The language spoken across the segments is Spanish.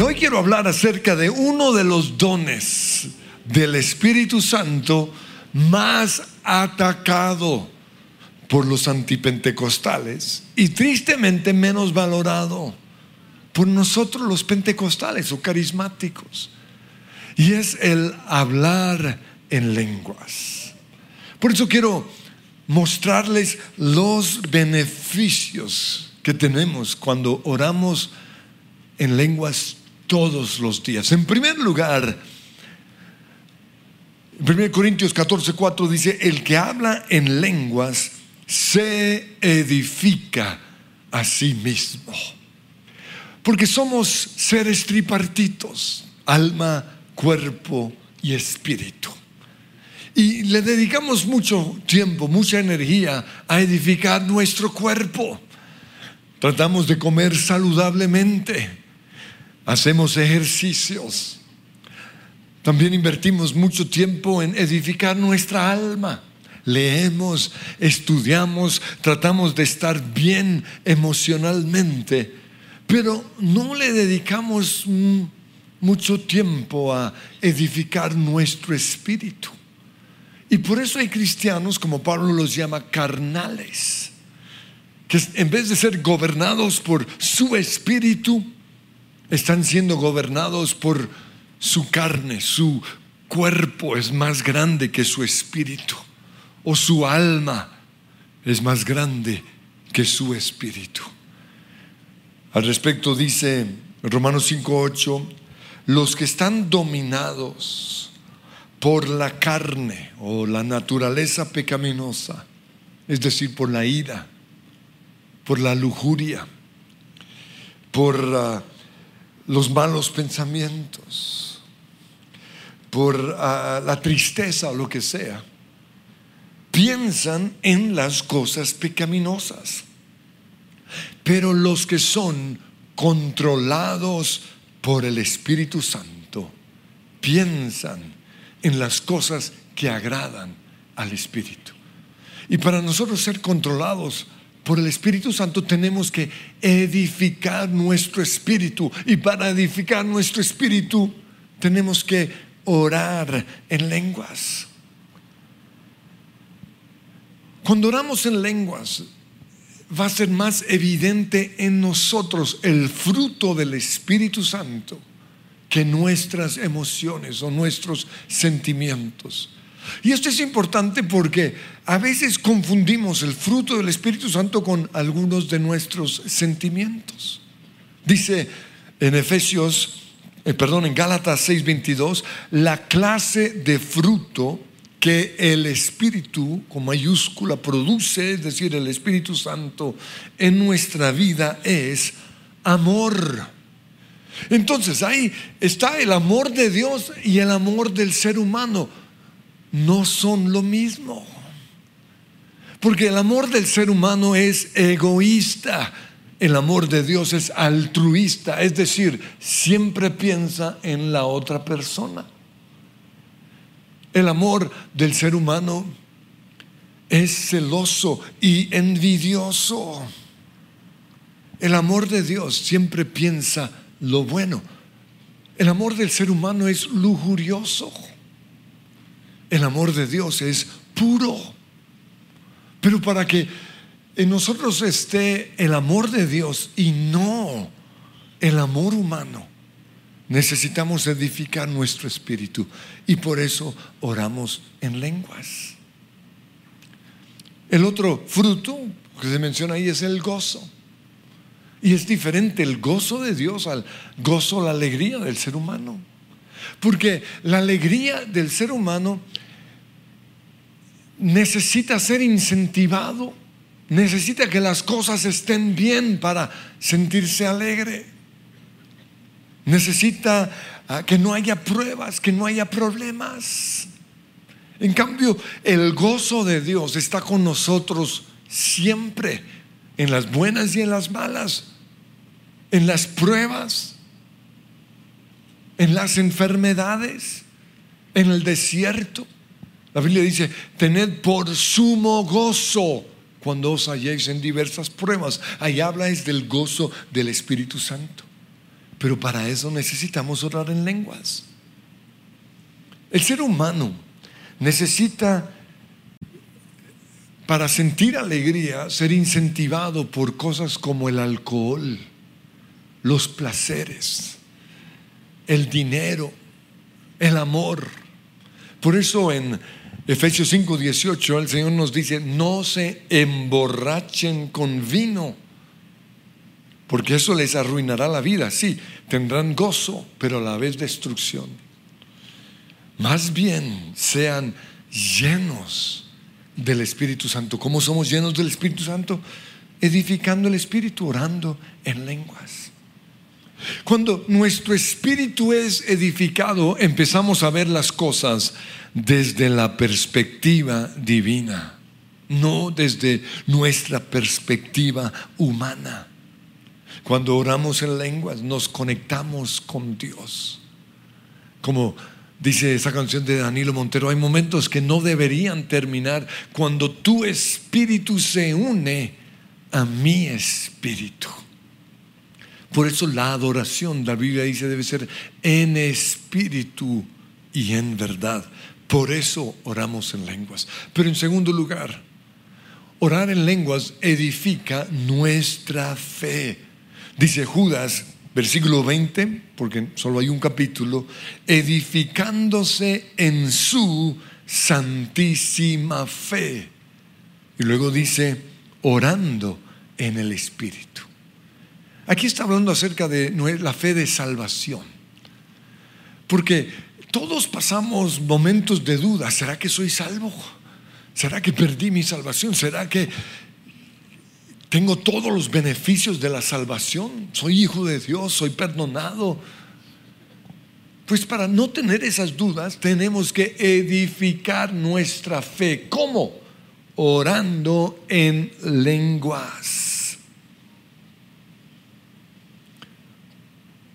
Hoy quiero hablar acerca de uno de los dones del Espíritu Santo más atacado por los antipentecostales y tristemente menos valorado por nosotros los pentecostales o carismáticos. Y es el hablar en lenguas. Por eso quiero mostrarles los beneficios que tenemos cuando oramos en lenguas todos los días. En primer lugar, 1 Corintios 14, 4 dice, el que habla en lenguas se edifica a sí mismo. Porque somos seres tripartitos, alma, cuerpo y espíritu. Y le dedicamos mucho tiempo, mucha energía a edificar nuestro cuerpo. Tratamos de comer saludablemente hacemos ejercicios. También invertimos mucho tiempo en edificar nuestra alma. Leemos, estudiamos, tratamos de estar bien emocionalmente, pero no le dedicamos mucho tiempo a edificar nuestro espíritu. Y por eso hay cristianos, como Pablo los llama, carnales, que en vez de ser gobernados por su espíritu, están siendo gobernados por su carne, su cuerpo es más grande que su espíritu, o su alma es más grande que su espíritu. Al respecto dice Romanos 5:8, los que están dominados por la carne o la naturaleza pecaminosa, es decir, por la ira, por la lujuria, por uh, los malos pensamientos, por ah, la tristeza o lo que sea, piensan en las cosas pecaminosas. Pero los que son controlados por el Espíritu Santo piensan en las cosas que agradan al Espíritu. Y para nosotros ser controlados por el Espíritu Santo tenemos que edificar nuestro espíritu. Y para edificar nuestro espíritu tenemos que orar en lenguas. Cuando oramos en lenguas, va a ser más evidente en nosotros el fruto del Espíritu Santo que nuestras emociones o nuestros sentimientos. Y esto es importante porque a veces confundimos el fruto del Espíritu Santo con algunos de nuestros sentimientos. Dice en Efesios, eh, perdón, en Gálatas 6:22, la clase de fruto que el Espíritu con mayúscula produce, es decir, el Espíritu Santo en nuestra vida es amor. Entonces ahí está el amor de Dios y el amor del ser humano no son lo mismo. Porque el amor del ser humano es egoísta, el amor de Dios es altruista, es decir, siempre piensa en la otra persona. El amor del ser humano es celoso y envidioso. El amor de Dios siempre piensa lo bueno. El amor del ser humano es lujurioso. El amor de Dios es puro. Pero para que en nosotros esté el amor de Dios y no el amor humano, necesitamos edificar nuestro espíritu. Y por eso oramos en lenguas. El otro fruto que se menciona ahí es el gozo. Y es diferente el gozo de Dios al gozo, la alegría del ser humano. Porque la alegría del ser humano necesita ser incentivado, necesita que las cosas estén bien para sentirse alegre. Necesita ah, que no haya pruebas, que no haya problemas. En cambio, el gozo de Dios está con nosotros siempre, en las buenas y en las malas, en las pruebas, en las enfermedades, en el desierto. La Biblia dice, tened por sumo gozo cuando os halléis en diversas pruebas. Ahí habla es del gozo del Espíritu Santo. Pero para eso necesitamos orar en lenguas. El ser humano necesita, para sentir alegría, ser incentivado por cosas como el alcohol, los placeres, el dinero, el amor. Por eso en Efesios 5:18 el Señor nos dice, no se emborrachen con vino, porque eso les arruinará la vida. Sí, tendrán gozo, pero a la vez destrucción. Más bien sean llenos del Espíritu Santo. ¿Cómo somos llenos del Espíritu Santo? Edificando el Espíritu, orando en lenguas. Cuando nuestro espíritu es edificado, empezamos a ver las cosas desde la perspectiva divina, no desde nuestra perspectiva humana. Cuando oramos en lenguas, nos conectamos con Dios. Como dice esa canción de Danilo Montero, hay momentos que no deberían terminar cuando tu espíritu se une a mi espíritu. Por eso la adoración, la Biblia dice, debe ser en espíritu y en verdad. Por eso oramos en lenguas. Pero en segundo lugar, orar en lenguas edifica nuestra fe. Dice Judas, versículo 20, porque solo hay un capítulo, edificándose en su santísima fe. Y luego dice, orando en el Espíritu. Aquí está hablando acerca de la fe de salvación. Porque todos pasamos momentos de duda. ¿Será que soy salvo? ¿Será que perdí mi salvación? ¿Será que tengo todos los beneficios de la salvación? ¿Soy hijo de Dios? ¿Soy perdonado? Pues para no tener esas dudas tenemos que edificar nuestra fe. ¿Cómo? Orando en lenguas.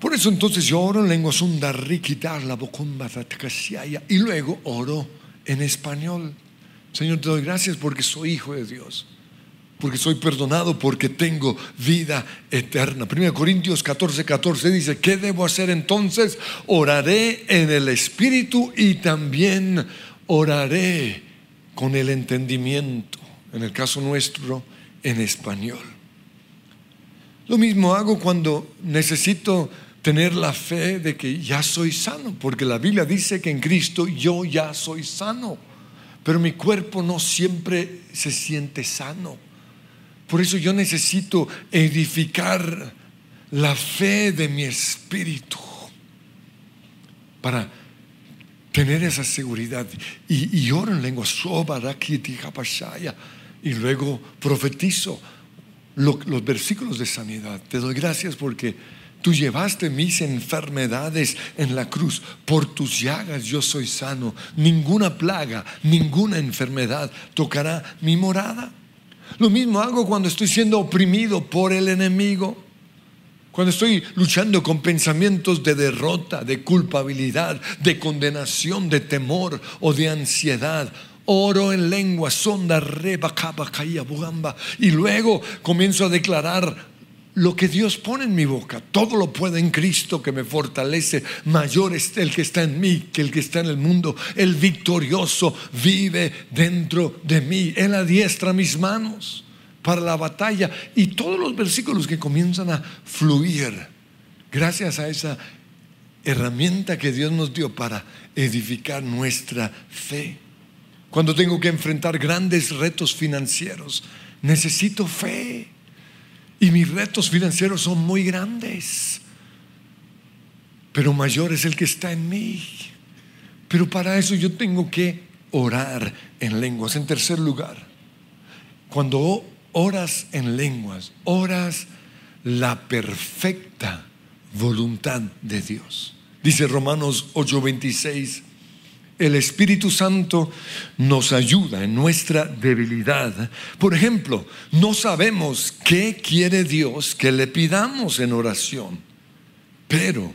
Por eso entonces yo oro en lengua sunda y luego oro en español. Señor, te doy gracias porque soy hijo de Dios, porque soy perdonado, porque tengo vida eterna. 1 Corintios 14, 14 dice, ¿qué debo hacer entonces? Oraré en el Espíritu y también oraré con el entendimiento, en el caso nuestro, en español. Lo mismo hago cuando necesito tener la fe de que ya soy sano, porque la Biblia dice que en Cristo yo ya soy sano, pero mi cuerpo no siempre se siente sano. Por eso yo necesito edificar la fe de mi espíritu para tener esa seguridad. Y, oro en lengua, y luego profetizo los versículos de sanidad. Te doy gracias porque Tú llevaste mis enfermedades en la cruz. Por tus llagas yo soy sano. Ninguna plaga, ninguna enfermedad tocará mi morada. Lo mismo hago cuando estoy siendo oprimido por el enemigo. Cuando estoy luchando con pensamientos de derrota, de culpabilidad, de condenación, de temor o de ansiedad. Oro en lengua, sonda, reba, capa, caía, bugamba. Y luego comienzo a declarar lo que Dios pone en mi boca. Todo lo puede en Cristo que me fortalece. Mayor es el que está en mí que el que está en el mundo. El victorioso vive dentro de mí. Él adiestra mis manos para la batalla. Y todos los versículos que comienzan a fluir gracias a esa herramienta que Dios nos dio para edificar nuestra fe. Cuando tengo que enfrentar grandes retos financieros, necesito fe. Y mis retos financieros son muy grandes. Pero mayor es el que está en mí. Pero para eso yo tengo que orar en lenguas. En tercer lugar, cuando oras en lenguas, oras la perfecta voluntad de Dios. Dice Romanos 8:26 el Espíritu Santo nos ayuda en nuestra debilidad. Por ejemplo, no sabemos qué quiere Dios que le pidamos en oración, pero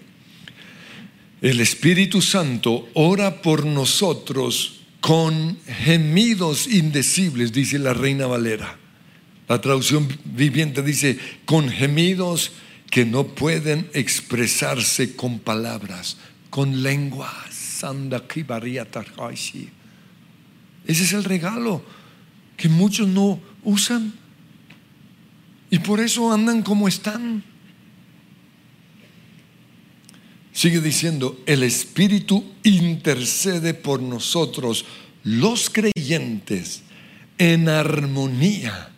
el Espíritu Santo ora por nosotros con gemidos indecibles, dice la Reina Valera. La traducción viviente dice, con gemidos que no pueden expresarse con palabras, con lenguas. Ese es el regalo que muchos no usan y por eso andan como están. Sigue diciendo, el Espíritu intercede por nosotros, los creyentes, en armonía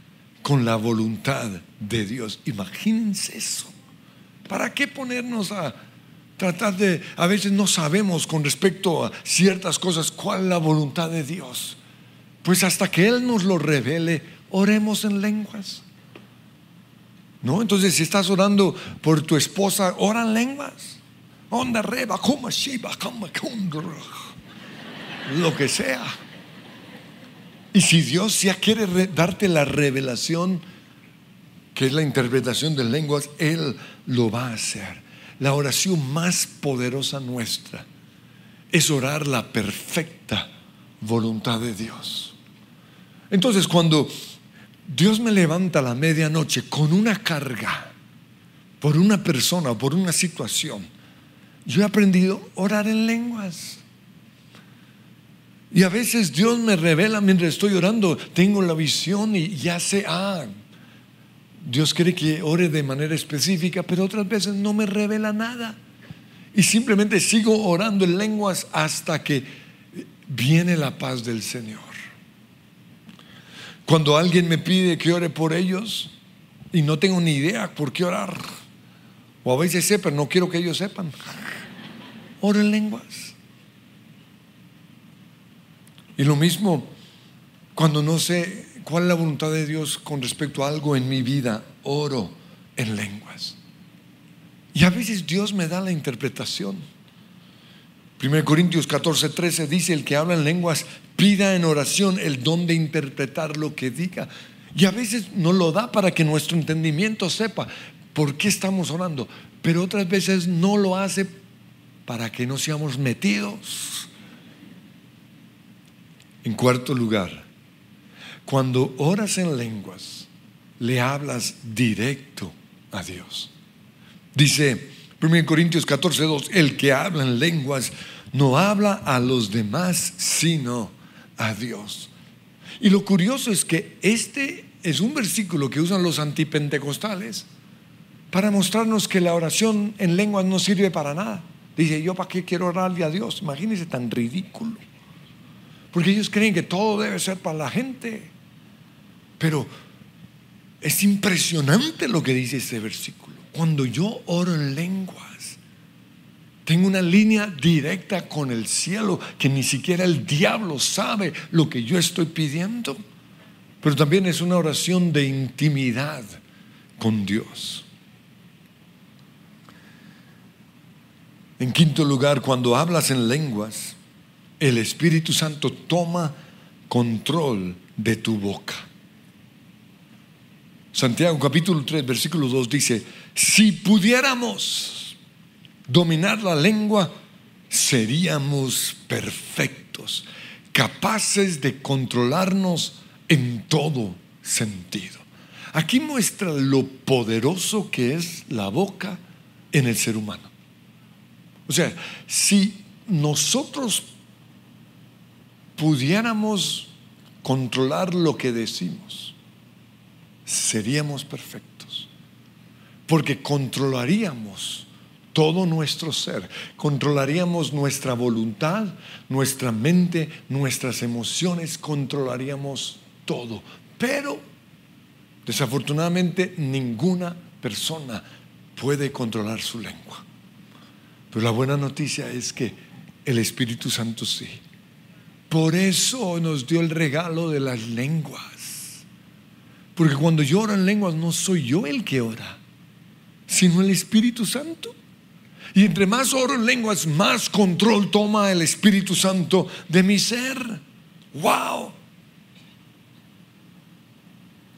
con la voluntad de Dios. Imagínense eso. ¿Para qué ponernos a tratar de, a veces no sabemos con respecto a ciertas cosas cuál es la voluntad de Dios? Pues hasta que Él nos lo revele, oremos en lenguas. ¿No? Entonces, si estás orando por tu esposa, ora en lenguas. Onda reba, como shiba, lo que sea. Y si Dios ya quiere darte la revelación, que es la interpretación de lenguas, Él lo va a hacer. La oración más poderosa nuestra es orar la perfecta voluntad de Dios. Entonces, cuando Dios me levanta a la medianoche con una carga por una persona o por una situación, yo he aprendido a orar en lenguas. Y a veces Dios me revela mientras estoy orando, tengo la visión y ya sé, ah, Dios quiere que ore de manera específica, pero otras veces no me revela nada. Y simplemente sigo orando en lenguas hasta que viene la paz del Señor. Cuando alguien me pide que ore por ellos y no tengo ni idea por qué orar, o a veces sé, pero no quiero que ellos sepan, oro en lenguas. Y lo mismo cuando no sé cuál es la voluntad de Dios con respecto a algo en mi vida, oro en lenguas. Y a veces Dios me da la interpretación. 1 Corintios 14, 13 dice, el que habla en lenguas pida en oración el don de interpretar lo que diga. Y a veces no lo da para que nuestro entendimiento sepa por qué estamos orando, pero otras veces no lo hace para que no seamos metidos. En cuarto lugar, cuando oras en lenguas, le hablas directo a Dios. Dice 1 Corintios 14, 2, el que habla en lenguas no habla a los demás, sino a Dios. Y lo curioso es que este es un versículo que usan los antipentecostales para mostrarnos que la oración en lenguas no sirve para nada. Dice, yo para qué quiero orarle a Dios. Imagínense tan ridículo. Porque ellos creen que todo debe ser para la gente. Pero es impresionante lo que dice este versículo. Cuando yo oro en lenguas, tengo una línea directa con el cielo que ni siquiera el diablo sabe lo que yo estoy pidiendo. Pero también es una oración de intimidad con Dios. En quinto lugar, cuando hablas en lenguas, el Espíritu Santo toma control de tu boca. Santiago capítulo 3, versículo 2 dice, si pudiéramos dominar la lengua, seríamos perfectos, capaces de controlarnos en todo sentido. Aquí muestra lo poderoso que es la boca en el ser humano. O sea, si nosotros pudiéramos controlar lo que decimos, seríamos perfectos. Porque controlaríamos todo nuestro ser, controlaríamos nuestra voluntad, nuestra mente, nuestras emociones, controlaríamos todo. Pero, desafortunadamente, ninguna persona puede controlar su lengua. Pero la buena noticia es que el Espíritu Santo sí. Por eso nos dio el regalo de las lenguas. Porque cuando yo oro en lenguas no soy yo el que ora, sino el Espíritu Santo. Y entre más oro en lenguas, más control toma el Espíritu Santo de mi ser. ¡Wow!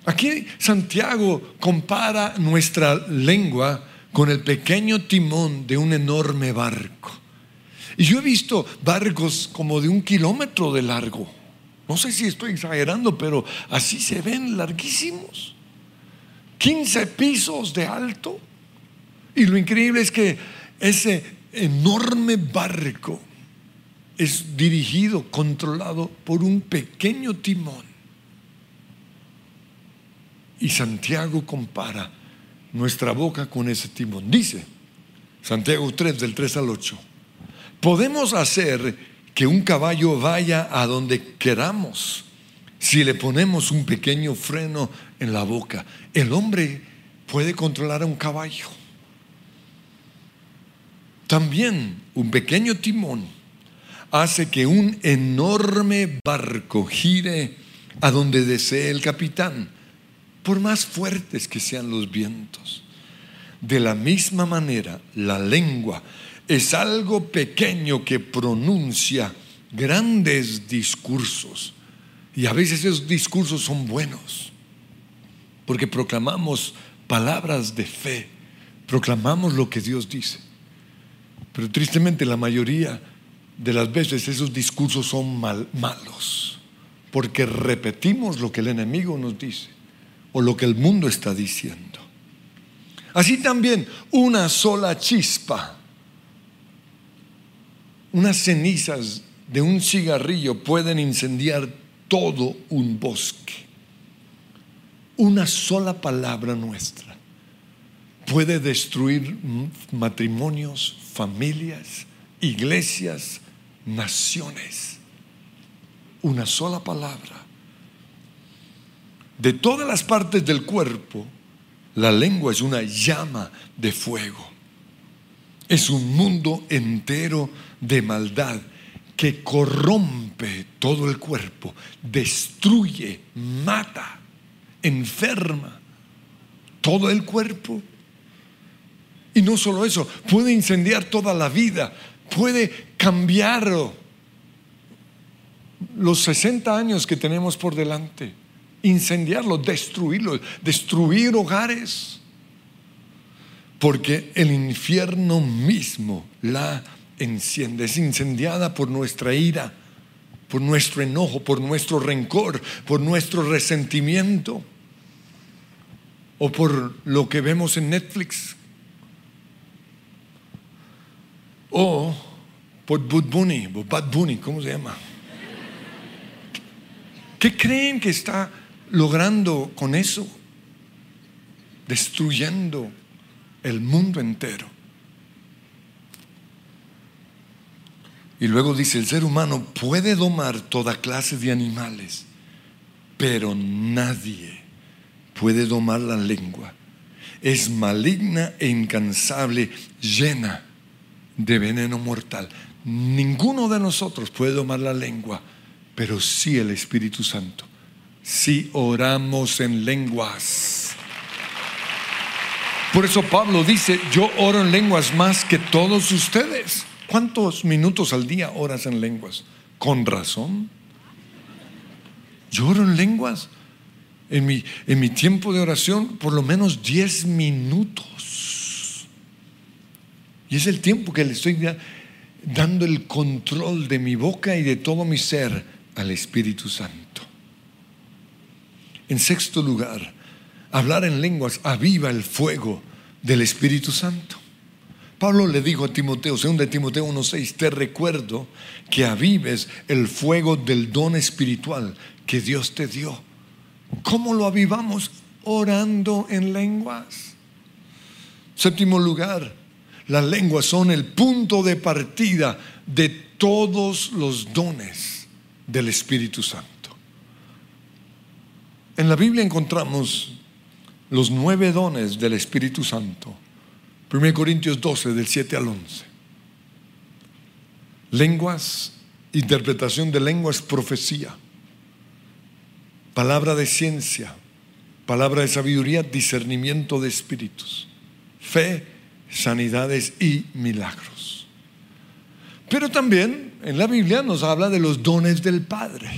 Aquí Santiago compara nuestra lengua con el pequeño timón de un enorme barco. Y yo he visto barcos como de un kilómetro de largo. No sé si estoy exagerando, pero así se ven larguísimos. 15 pisos de alto. Y lo increíble es que ese enorme barco es dirigido, controlado por un pequeño timón. Y Santiago compara nuestra boca con ese timón. Dice, Santiago 3, del 3 al 8, podemos hacer que un caballo vaya a donde queramos si le ponemos un pequeño freno en la boca. El hombre puede controlar a un caballo. También un pequeño timón hace que un enorme barco gire a donde desee el capitán, por más fuertes que sean los vientos. De la misma manera, la lengua es algo pequeño que pronuncia grandes discursos. Y a veces esos discursos son buenos, porque proclamamos palabras de fe, proclamamos lo que Dios dice. Pero tristemente la mayoría de las veces esos discursos son malos, porque repetimos lo que el enemigo nos dice o lo que el mundo está diciendo. Así también una sola chispa, unas cenizas de un cigarrillo pueden incendiar todo un bosque. Una sola palabra nuestra puede destruir matrimonios, familias, iglesias, naciones. Una sola palabra. De todas las partes del cuerpo, la lengua es una llama de fuego. Es un mundo entero de maldad que corrompe todo el cuerpo, destruye, mata, enferma todo el cuerpo. Y no solo eso, puede incendiar toda la vida, puede cambiar los 60 años que tenemos por delante, incendiarlo, destruirlo, destruir hogares, porque el infierno mismo la enciende, es incendiada por nuestra ira, por nuestro enojo, por nuestro rencor, por nuestro resentimiento, o por lo que vemos en Netflix, o por Bud Bunny, Bad Bunny, ¿cómo se llama? ¿Qué creen que está logrando con eso? Destruyendo el mundo entero. Y luego dice, el ser humano puede domar toda clase de animales, pero nadie puede domar la lengua. Es maligna e incansable, llena de veneno mortal. Ninguno de nosotros puede domar la lengua, pero sí el Espíritu Santo. Si oramos en lenguas. Por eso Pablo dice, yo oro en lenguas más que todos ustedes. ¿Cuántos minutos al día oras en lenguas? Con razón. Yo oro en lenguas. En mi, en mi tiempo de oración, por lo menos 10 minutos. Y es el tiempo que le estoy dando el control de mi boca y de todo mi ser al Espíritu Santo. En sexto lugar, hablar en lenguas aviva el fuego del Espíritu Santo. Pablo le dijo a Timoteo, según de Timoteo 1.6, te recuerdo que avives el fuego del don espiritual que Dios te dio. ¿Cómo lo avivamos? Orando en lenguas. Séptimo lugar, las lenguas son el punto de partida de todos los dones del Espíritu Santo. En la Biblia encontramos los nueve dones del Espíritu Santo 1 Corintios 12, del 7 al 11. Lenguas, interpretación de lenguas, profecía. Palabra de ciencia, palabra de sabiduría, discernimiento de espíritus. Fe, sanidades y milagros. Pero también en la Biblia nos habla de los dones del Padre,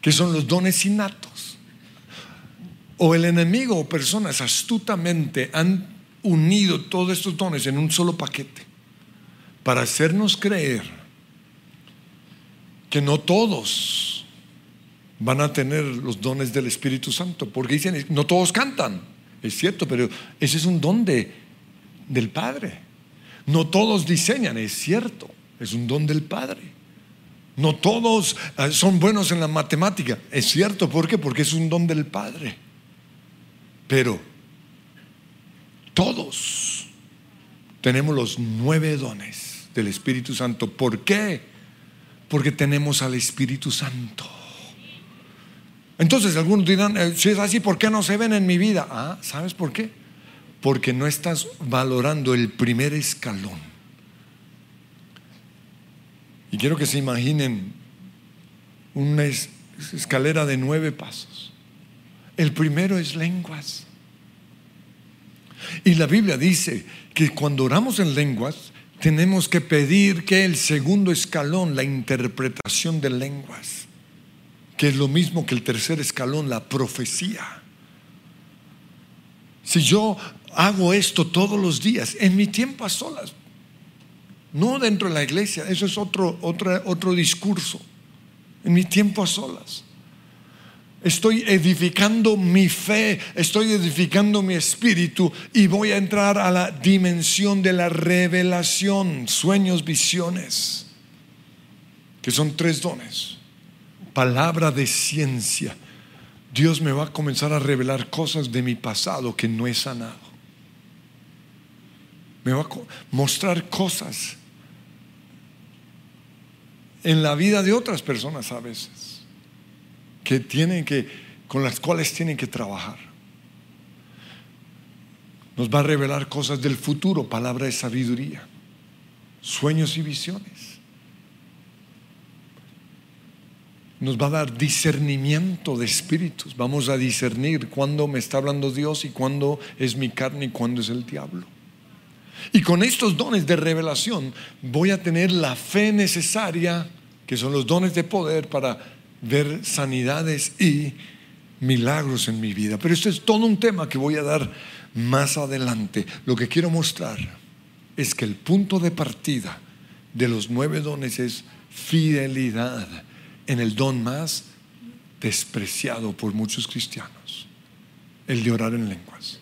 que son los dones innatos. O el enemigo o personas astutamente han unido todos estos dones en un solo paquete para hacernos creer que no todos van a tener los dones del Espíritu Santo, porque dicen, no todos cantan, es cierto, pero ese es un don de del Padre. No todos diseñan, es cierto, es un don del Padre. No todos eh, son buenos en la matemática, es cierto, ¿por qué? Porque es un don del Padre. Pero todos tenemos los nueve dones del Espíritu Santo. ¿Por qué? Porque tenemos al Espíritu Santo. Entonces algunos dirán, eh, si es así, ¿por qué no se ven en mi vida? Ah, ¿sabes por qué? Porque no estás valorando el primer escalón. Y quiero que se imaginen una escalera de nueve pasos. El primero es lenguas. Y la Biblia dice que cuando oramos en lenguas, tenemos que pedir que el segundo escalón, la interpretación de lenguas que es lo mismo que el tercer escalón, la profecía. Si yo hago esto todos los días, en mi tiempo a solas, no dentro de la iglesia, eso es otro, otro, otro discurso, en mi tiempo a solas. Estoy edificando mi fe, estoy edificando mi espíritu y voy a entrar a la dimensión de la revelación, sueños, visiones, que son tres dones. Palabra de ciencia, Dios me va a comenzar a revelar cosas de mi pasado que no he sanado. Me va a mostrar cosas en la vida de otras personas a veces que tienen que con las cuales tienen que trabajar. Nos va a revelar cosas del futuro, palabra de sabiduría, sueños y visiones. nos va a dar discernimiento de espíritus. Vamos a discernir cuándo me está hablando Dios y cuándo es mi carne y cuándo es el diablo. Y con estos dones de revelación voy a tener la fe necesaria, que son los dones de poder para ver sanidades y milagros en mi vida. Pero esto es todo un tema que voy a dar más adelante. Lo que quiero mostrar es que el punto de partida de los nueve dones es fidelidad en el don más despreciado por muchos cristianos, el de orar en lenguas.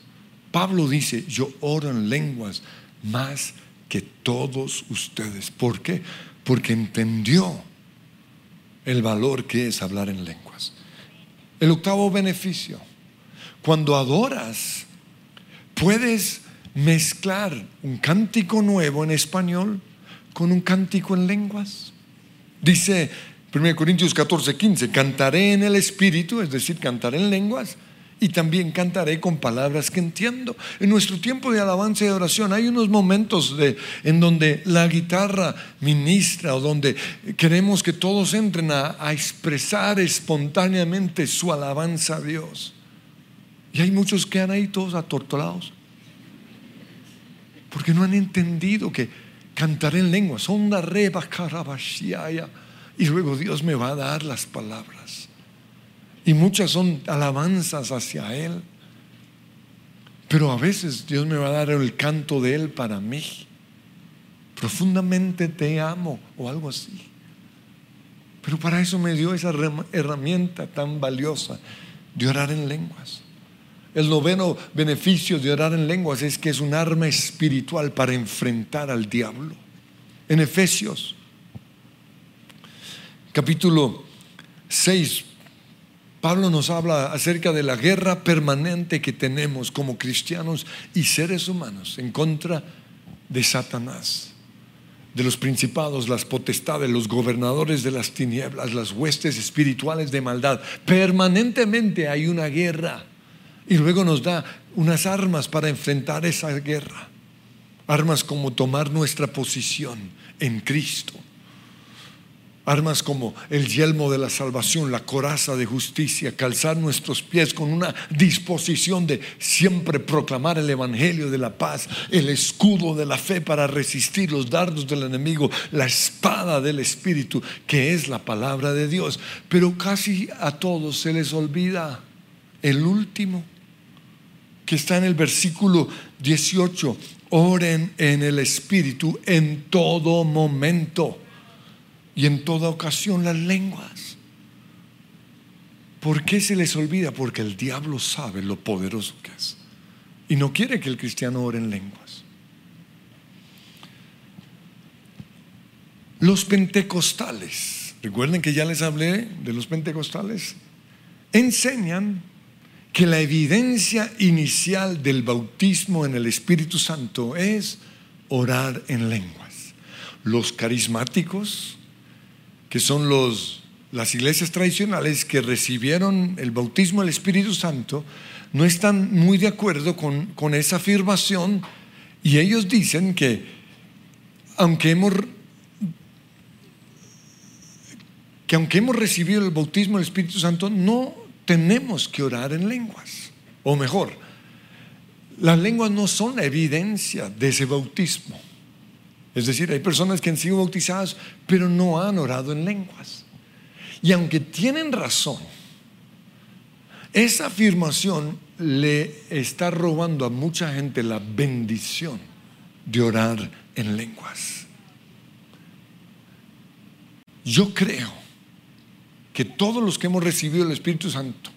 Pablo dice, yo oro en lenguas más que todos ustedes. ¿Por qué? Porque entendió el valor que es hablar en lenguas. El octavo beneficio, cuando adoras, puedes mezclar un cántico nuevo en español con un cántico en lenguas. Dice 1 Corintios 14, 15, cantaré en el Espíritu, es decir, cantaré en lenguas, y también cantaré con palabras que entiendo. En nuestro tiempo de alabanza y oración hay unos momentos de, en donde la guitarra ministra o donde queremos que todos entren a, expresar espontáneamente su alabanza a Dios. Y hay muchos que han ahí todos atortolados. Porque no han entendido que cantaré en lenguas. Onda reba y luego Dios me va a dar las palabras. Y muchas son alabanzas hacia Él. Pero a veces Dios me va a dar el canto de Él para mí. Profundamente te amo o algo así. Pero para eso me dio esa herramienta tan valiosa de orar en lenguas. El noveno beneficio de orar en lenguas es que es un arma espiritual para enfrentar al diablo. En Efesios capítulo 6, Pablo nos habla acerca de la guerra permanente que tenemos como cristianos y seres humanos en contra de Satanás, de los principados, las potestades, los gobernadores de las tinieblas, las huestes espirituales de maldad. Permanentemente hay una guerra y luego nos da unas armas para enfrentar esa guerra. Armas como tomar nuestra posición en Cristo Armas como el yelmo de la salvación, la coraza de justicia, calzar nuestros pies con una disposición de siempre proclamar el Evangelio de la paz, el escudo de la fe para resistir los dardos del enemigo, la espada del Espíritu, que es la palabra de Dios. Pero casi a todos se les olvida el último, que está en el versículo 18. Oren en el Espíritu en todo momento y en toda ocasión las lenguas. ¿Por qué se les olvida? Porque el diablo sabe lo poderoso que es y no quiere que el cristiano ore en lenguas. Los pentecostales, recuerden que ya les hablé de los pentecostales, enseñan que la evidencia inicial del bautismo en el Espíritu Santo es orar en lenguas. Los carismáticos que son los, las iglesias tradicionales que recibieron el bautismo del Espíritu Santo, no están muy de acuerdo con, con esa afirmación y ellos dicen que aunque hemos que aunque hemos recibido el bautismo del Espíritu Santo, no tenemos que orar en lenguas. O mejor, las lenguas no son evidencia de ese bautismo. Es decir, hay personas que han sido bautizadas, pero no han orado en lenguas. Y aunque tienen razón, esa afirmación le está robando a mucha gente la bendición de orar en lenguas. Yo creo que todos los que hemos recibido el Espíritu Santo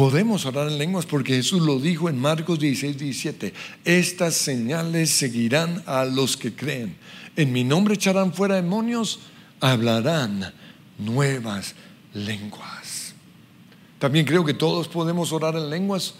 podemos orar en lenguas porque Jesús lo dijo en Marcos 16, 17. Estas señales seguirán a los que creen. En mi nombre echarán fuera demonios, hablarán nuevas lenguas. También creo que todos podemos orar en lenguas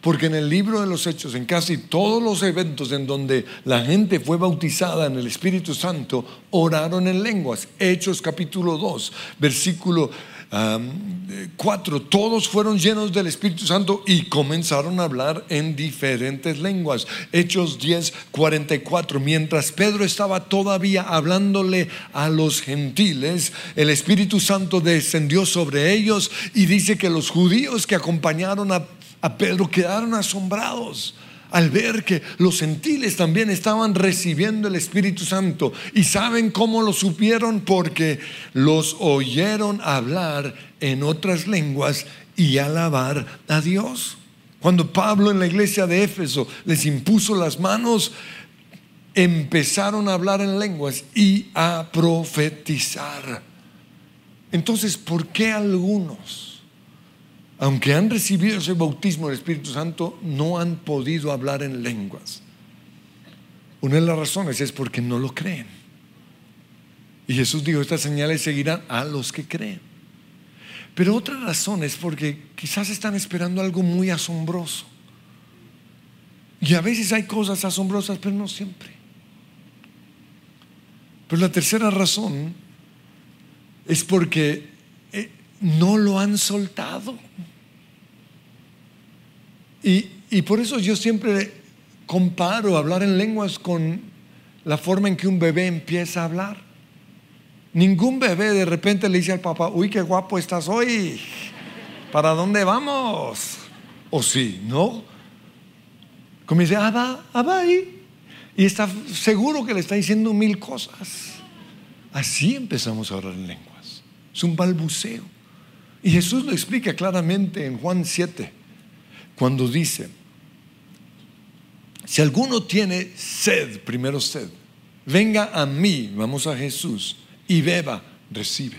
porque en el libro de los Hechos, en casi todos los eventos en donde la gente fue bautizada en el Espíritu Santo, oraron en lenguas. Hechos capítulo 2, versículo 4, todos fueron llenos del Espíritu Santo y comenzaron a hablar en diferentes lenguas. Hechos 10, 44, mientras Pedro estaba todavía hablándole a los gentiles, el Espíritu Santo descendió sobre ellos y dice que los judíos que acompañaron a a Pedro quedaron asombrados al ver que los gentiles también estaban recibiendo el Espíritu Santo. ¿Y saben cómo lo supieron? Porque los oyeron hablar en otras lenguas y alabar a Dios. Cuando Pablo en la iglesia de Éfeso les impuso las manos, empezaron a hablar en lenguas y a profetizar. Entonces, ¿por qué algunos? Aunque han recibido ese bautismo del Espíritu Santo, no han podido hablar en lenguas. Una de las razones es porque no lo creen. Y Jesús dijo, estas señales seguirán a los que creen. Pero otra razón es porque quizás están esperando algo muy asombroso. Y a veces hay cosas asombrosas, pero no siempre. Pero la tercera razón es porque eh, no lo han soltado. Y, por eso yo siempre comparo hablar en lenguas con la forma en que un bebé empieza a hablar. Ningún bebé de repente le dice al papá, uy, qué guapo estás hoy, ¿para dónde vamos? O sí, ¿no? Comienza, ah, va, ah, va ahí. Y está seguro que le está diciendo mil cosas. Así empezamos a hablar en lenguas. Es un balbuceo. Y Jesús lo explica claramente en Juan 7 cuando dice, si alguno tiene sed, primero sed, venga a mí, vamos a Jesús, y beba, recibe.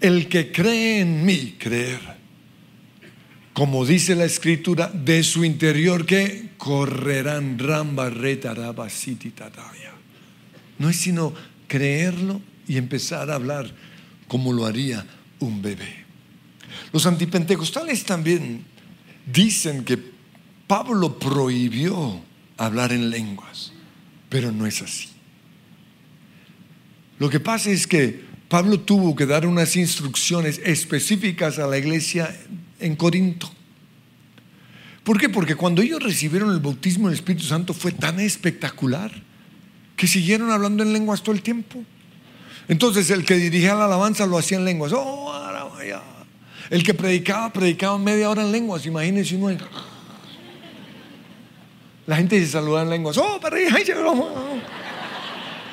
El que cree en mí, creer. Como dice la escritura, de su interior que correrán ramba No es sino creerlo y empezar a hablar como lo haría un bebé. Los antipentecostales también dicen que Pablo prohibió hablar en lenguas, pero no es así. Lo que pasa es que Pablo tuvo que dar unas instrucciones específicas a la iglesia en Corinto. ¿Por qué? Porque cuando ellos recibieron el bautismo del Espíritu Santo fue tan espectacular que siguieron hablando en lenguas todo el tiempo. Entonces el que dirigía la alabanza lo hacía en lenguas. Oh, el que predicaba, predicaba media hora en lenguas. Imagínense uno. La gente se saluda en lenguas. Oh,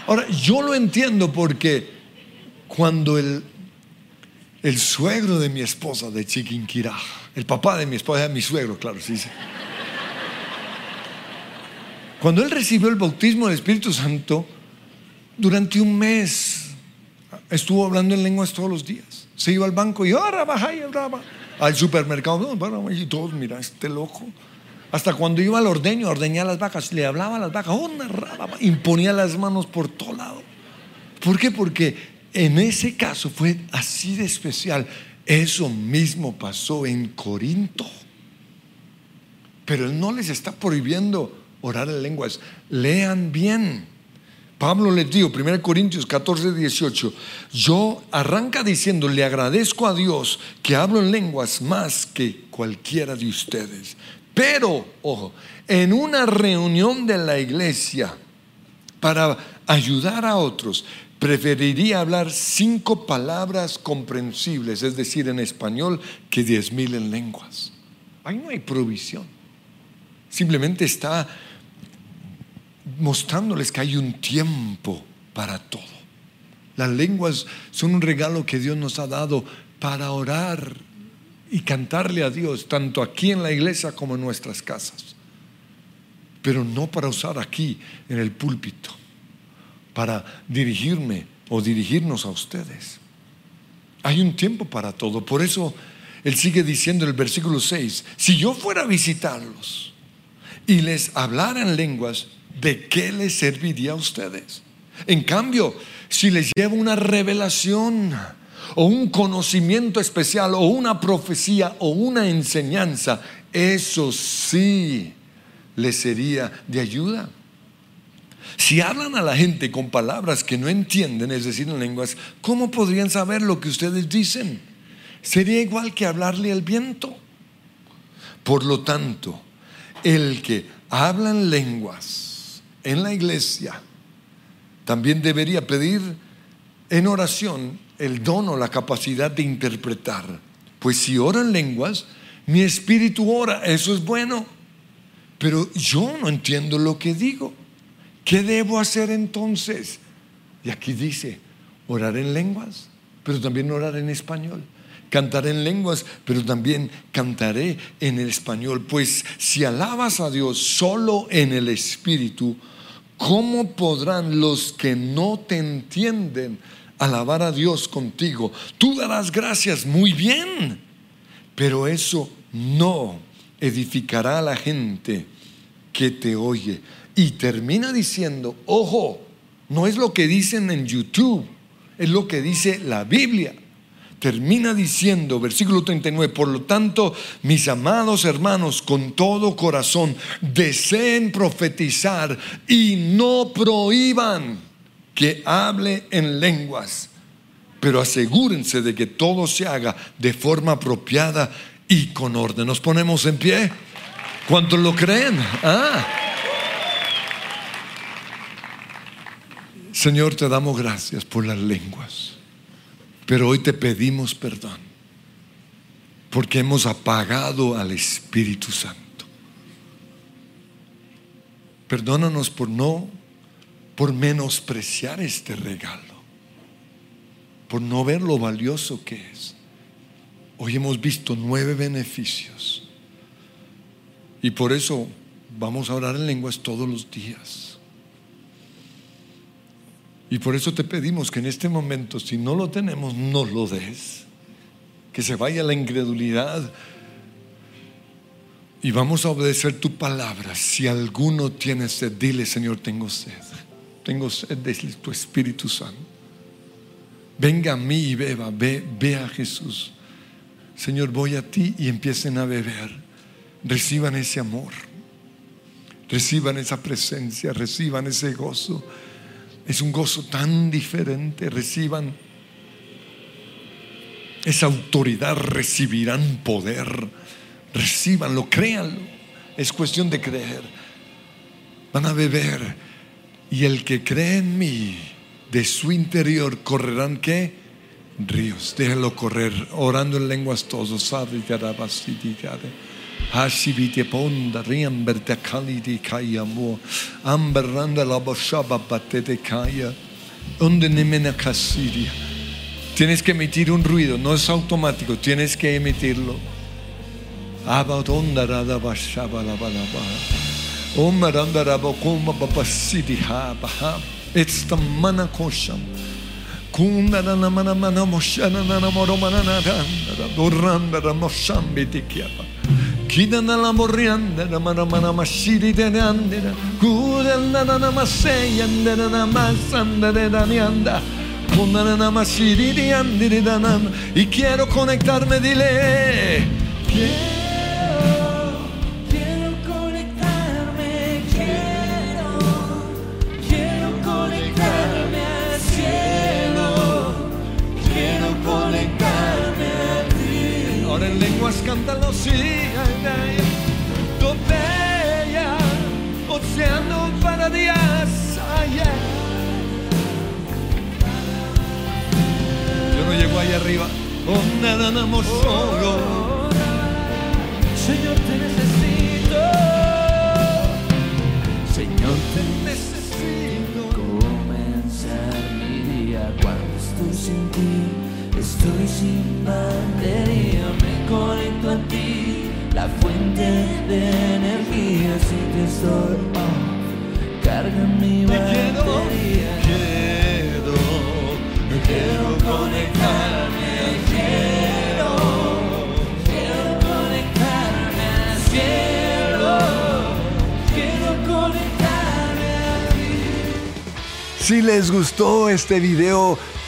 Ahora, yo lo entiendo porque cuando el, el suegro de mi esposa de Chiquinquirá, el papá de mi esposa, mi suegro, claro, sí, sí. Cuando él recibió el bautismo del Espíritu Santo, durante un mes estuvo hablando en lenguas todos los días. Se iba al banco y ahora baja y al supermercado. Y todos, mira, este loco. Hasta cuando iba al ordeño, ordeñar las vacas, le hablaba a las vacas, oh, imponía las manos por todo lado. ¿Por qué? Porque en ese caso fue así de especial. Eso mismo pasó en Corinto. Pero Él no les está prohibiendo orar en lenguas. Lean bien. Pablo les dijo, 1 Corintios 14, 18, yo arranca diciendo, le agradezco a Dios que hablo en lenguas más que cualquiera de ustedes. Pero, ojo, en una reunión de la iglesia para ayudar a otros, preferiría hablar cinco palabras comprensibles, es decir, en español, que diez mil en lenguas. Ahí no hay provisión. Simplemente está mostrándoles que hay un tiempo para todo. Las lenguas son un regalo que Dios nos ha dado para orar y cantarle a Dios, tanto aquí en la iglesia como en nuestras casas. Pero no para usar aquí en el púlpito, para dirigirme o dirigirnos a ustedes. Hay un tiempo para todo. Por eso Él sigue diciendo en el versículo 6, si yo fuera a visitarlos y les hablara en lenguas, ¿de qué les serviría a ustedes? En cambio, si les llevo una revelación o un conocimiento especial o una profecía o una enseñanza, eso sí les sería de ayuda. Si hablan a la gente con palabras que no entienden, es decir, en lenguas, ¿cómo podrían saber lo que ustedes dicen? Sería igual que hablarle al viento. Por lo tanto, el que habla en lenguas, en la iglesia también debería pedir en oración el don o la capacidad de interpretar. Pues si ora en lenguas, mi espíritu ora, eso es bueno. Pero yo no entiendo lo que digo. ¿Qué debo hacer entonces? Y aquí dice, orar en lenguas, pero también orar en español. Cantaré en lenguas, pero también cantaré en el español. Pues si alabas a Dios solo en el espíritu, ¿cómo podrán los que no te entienden alabar a Dios contigo? Tú darás gracias muy bien, pero eso no edificará a la gente que te oye. Y termina diciendo, ojo, no es lo que dicen en YouTube, es lo que dice la Biblia termina diciendo, versículo 39, por lo tanto, mis amados hermanos, con todo corazón, deseen profetizar y no prohíban que hable en lenguas, pero asegúrense de que todo se haga de forma apropiada y con orden. Nos ponemos en pie. ¿Cuántos lo creen? Ah. Señor, te damos gracias por las lenguas. Pero hoy te pedimos perdón porque hemos apagado al Espíritu Santo. Perdónanos por no, por menospreciar este regalo, por no ver lo valioso que es. Hoy hemos visto nueve beneficios y por eso vamos a orar en lenguas todos los días. Y por eso te pedimos que en este momento, si no lo tenemos, no lo des. Que se vaya la incredulidad. Y vamos a obedecer tu palabra. Si alguno tiene sed, dile, Señor, tengo sed. Tengo sed de tu Espíritu Santo. Venga a mí y beba. Ve, ve a Jesús. Señor, voy a ti y empiecen a beber. Reciban ese amor. Reciban esa presencia. Reciban ese gozo es un gozo tan diferente. Reciban esa autoridad, recibirán poder. Recíbanlo, créanlo. Es cuestión de creer. Van a beber. Y el que cree en mí, de su interior correrán qué? Ríos. Déjenlo correr, orando en lenguas todos hasibite ponda riamberte kalidi kaya mo. Amberranda la boshaba batete kaya donde nemena tienes que emitir un ruido no es automático tienes que emitirlo. Abadonda rada bashaba la balaba. Omaranda ha. It's the mana kosham Kunda na mana mana moshana Kidana la morriandera, mana mana mashiri de andera, kudana na na masei andera na masanda de danianda, kudana na mashiri de andera danam, y quiero conectarme, dile, Quiero, para días, ay, ay. Yo no llego ahí arriba, oh, nada, nada, solo. Señor, te necesito. Señor, te Necesito comenzar mi día cuando estoy sin ti, estoy sin batería, conecto a ti, la fuente de energía, si te estoy off, carga mi Te quiero, batería, quiero, quiero conectarme, quiero, quiero conectarme al cielo, quiero conectarme a ti. Si les gustó este video,